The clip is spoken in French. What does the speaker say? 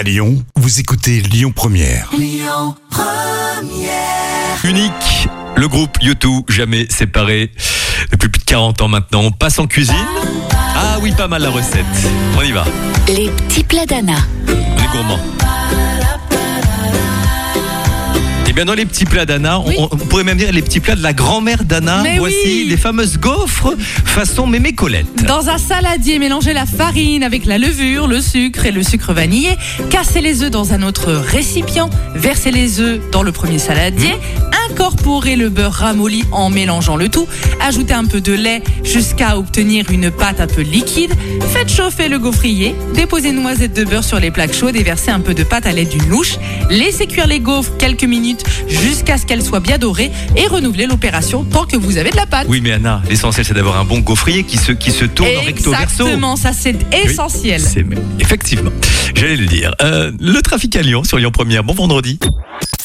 À Lyon, vous écoutez Lyon Première. Unique, le groupe YouTube, jamais séparé. Depuis plus de 40 ans maintenant, on passe en cuisine. Ah oui, pas mal la recette. On y va. Les petits plats d'Anna. On est gourmand. Bien dans les petits plats d'Anna, on- Oui. on, pourrait même dire les petits plats de la grand-mère d'Anna. Voici oui. les fameuses gaufres façon mémé Colette. Dans un saladier, mélangez la farine avec la levure, le sucre et le sucre vanillé. Cassez les œufs dans un autre récipient. Versez les œufs dans le premier saladier. Incorporez le beurre ramolli en mélangeant le tout. Ajoutez un peu de lait jusqu'à obtenir une pâte un peu liquide. Faites chauffer le gaufrier. Déposez une noisette de beurre sur les plaques chaudes et versez un peu de pâte à l'aide d'une louche. Laissez cuire les gaufres quelques minutes jusqu'à ce qu'elles soient bien dorées et renouvelez l'opération tant que vous avez de la pâte. Oui mais Anna, l'essentiel c'est d'avoir un bon gaufrier qui se, qui se tourne recto verso. Exactement, ça c'est essentiel. C'est effectivement, j'allais le dire. Euh, le trafic à Lyon sur Lyon Première. Bon vendredi.